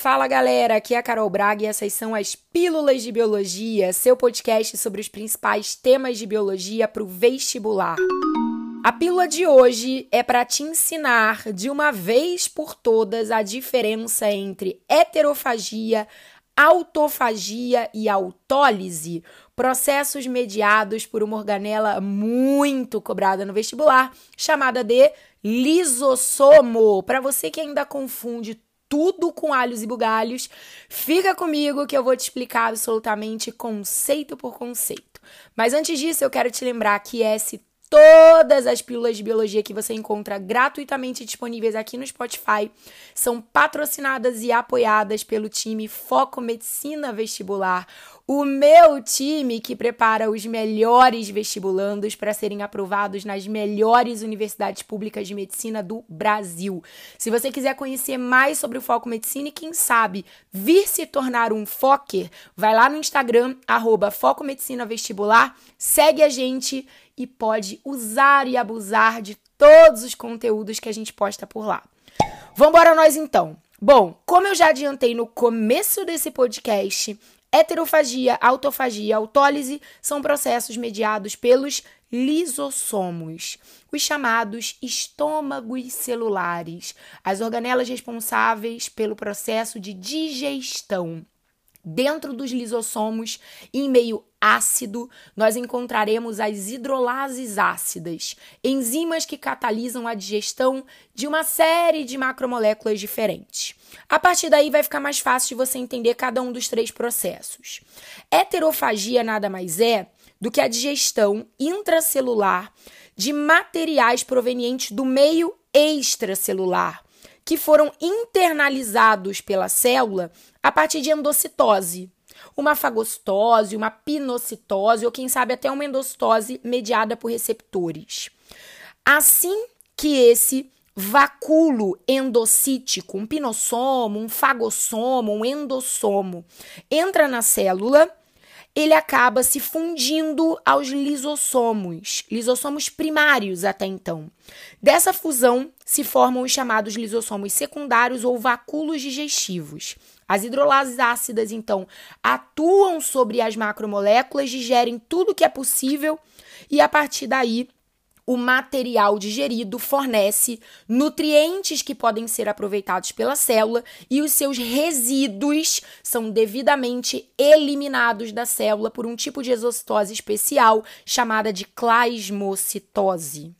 Fala galera, aqui é a Carol Braga e essas são as Pílulas de Biologia, seu podcast sobre os principais temas de biologia para o vestibular. A pílula de hoje é para te ensinar de uma vez por todas a diferença entre heterofagia, autofagia e autólise, processos mediados por uma organela muito cobrada no vestibular, chamada de lisossomo. Para você que ainda confunde tudo com alhos e bugalhos. Fica comigo que eu vou te explicar absolutamente conceito por conceito. Mas antes disso, eu quero te lembrar que esse Todas as pílulas de biologia que você encontra gratuitamente disponíveis aqui no Spotify são patrocinadas e apoiadas pelo time Foco Medicina Vestibular, o meu time que prepara os melhores vestibulandos para serem aprovados nas melhores universidades públicas de medicina do Brasil. Se você quiser conhecer mais sobre o Foco Medicina e quem sabe vir se tornar um Fokker, vai lá no Instagram, arroba Foco Medicina Vestibular, segue a gente e pode usar e abusar de todos os conteúdos que a gente posta por lá. Vambora nós então. Bom, como eu já adiantei no começo desse podcast, heterofagia, autofagia, autólise são processos mediados pelos lisossomos, os chamados estômagos celulares, as organelas responsáveis pelo processo de digestão. Dentro dos lisossomos, em meio ácido, nós encontraremos as hidrolases ácidas, enzimas que catalisam a digestão de uma série de macromoléculas diferentes. A partir daí vai ficar mais fácil de você entender cada um dos três processos. Heterofagia nada mais é do que a digestão intracelular de materiais provenientes do meio extracelular que foram internalizados pela célula a partir de endocitose. Uma fagocitose, uma pinocitose ou quem sabe até uma endocitose mediada por receptores. Assim que esse vacúolo endocítico, um pinossomo, um fagossomo, um endossomo, entra na célula, ele acaba se fundindo aos lisossomos, lisossomos primários até então. Dessa fusão se formam os chamados lisossomos secundários ou vacúolos digestivos. As hidrolases ácidas, então, atuam sobre as macromoléculas, digerem tudo que é possível e a partir daí o material digerido fornece nutrientes que podem ser aproveitados pela célula e os seus resíduos são devidamente eliminados da célula por um tipo de exocitose especial chamada de clasmocitose.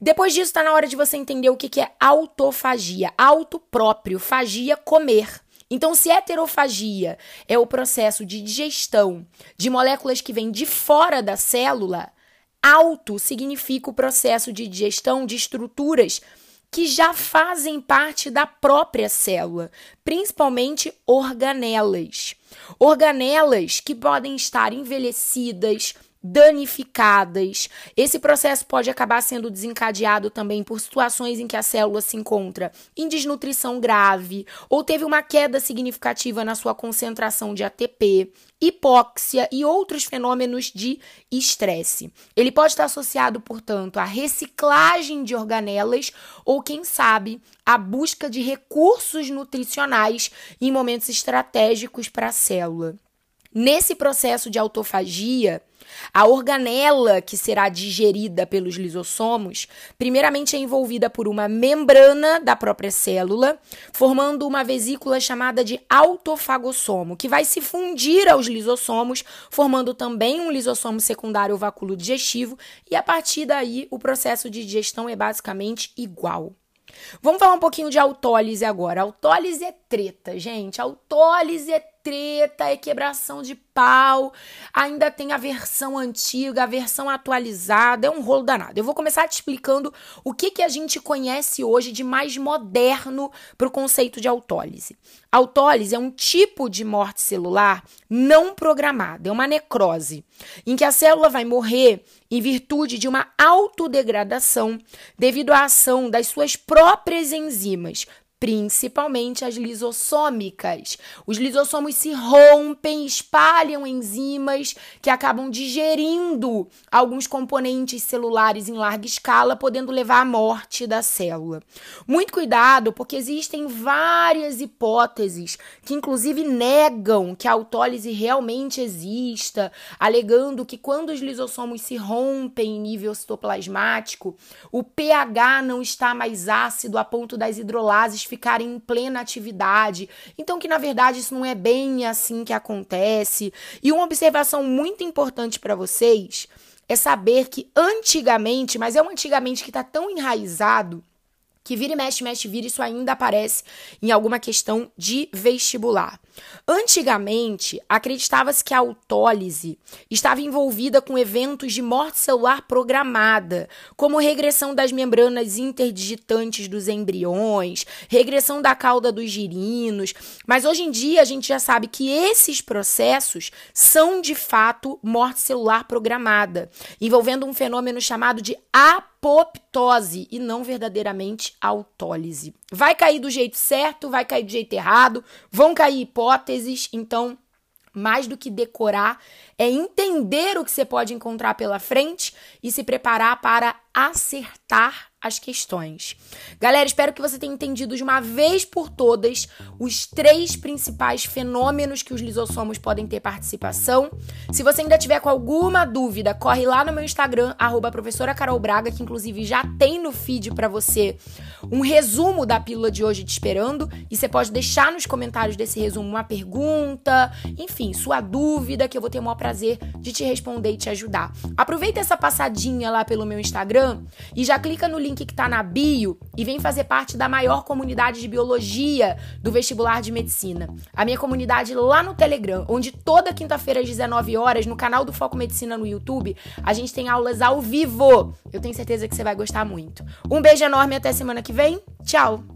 Depois disso, está na hora de você entender o que é autofagia. Auto próprio, fagia, comer. Então, se heterofagia é o processo de digestão de moléculas que vêm de fora da célula, Auto significa o processo de digestão de estruturas que já fazem parte da própria célula, principalmente organelas. Organelas que podem estar envelhecidas, danificadas. Esse processo pode acabar sendo desencadeado também por situações em que a célula se encontra em desnutrição grave ou teve uma queda significativa na sua concentração de ATP, hipóxia e outros fenômenos de estresse. Ele pode estar associado, portanto, à reciclagem de organelas ou, quem sabe, à busca de recursos nutricionais em momentos estratégicos para a célula. Nesse processo de autofagia, a organela que será digerida pelos lisossomos, primeiramente é envolvida por uma membrana da própria célula, formando uma vesícula chamada de autofagossomo, que vai se fundir aos lisossomos, formando também um lisossomo secundário vacúolo digestivo, e a partir daí o processo de digestão é basicamente igual. Vamos falar um pouquinho de autólise agora. Autólise é treta, gente. Autólise é treta, é quebração de pau. Ainda tem a versão antiga, a versão atualizada. É um rolo danado. Eu vou começar te explicando o que, que a gente conhece hoje de mais moderno para o conceito de autólise. Autólise é um tipo de morte celular não programada, é uma necrose, em que a célula vai morrer em virtude de uma autodegradação devido à ação das suas próprias enzimas, principalmente as lisossômicas. Os lisossomos se rompem, espalham enzimas que acabam digerindo alguns componentes celulares em larga escala, podendo levar à morte da célula. Muito cuidado, porque existem várias hipóteses que inclusive negam que a autólise realmente exista, alegando que quando os lisossomos se rompem em nível citoplasmático, o pH não está mais ácido a ponto das hidrolases ficarem em plena atividade. Então, que na verdade isso não é bem assim que acontece. E uma observação muito importante para vocês é saber que antigamente, mas é um antigamente que está tão enraizado que vira e mexe, mexe, vira, isso ainda aparece em alguma questão de vestibular. Antigamente, acreditava-se que a autólise estava envolvida com eventos de morte celular programada, como regressão das membranas interdigitantes dos embriões, regressão da cauda dos girinos, mas hoje em dia a gente já sabe que esses processos são de fato morte celular programada, envolvendo um fenômeno chamado de apoptose e não verdadeiramente autólise. Vai cair do jeito certo, vai cair do jeito errado, vão cair hipóteses, então mais do que decorar, é entender o que você pode encontrar pela frente e se preparar para acertar as questões. Galera, espero que você tenha entendido de uma vez por todas os três principais fenômenos que os lisossomos podem ter participação. Se você ainda tiver com alguma dúvida, corre lá no meu Instagram, arroba professora Carol Braga, que inclusive já tem no feed para você um resumo da pílula de hoje te esperando. E você pode deixar nos comentários desse resumo uma pergunta, enfim, sua dúvida, que eu vou ter o maior prazer de te responder e te ajudar. Aproveita essa passadinha lá pelo meu Instagram e já clica no link link que está na bio e vem fazer parte da maior comunidade de biologia do vestibular de medicina. A minha comunidade lá no Telegram, onde toda quinta-feira às 19 horas, no canal do Foco Medicina no YouTube, a gente tem aulas ao vivo. Eu tenho certeza que você vai gostar muito. Um beijo enorme até semana que vem. Tchau!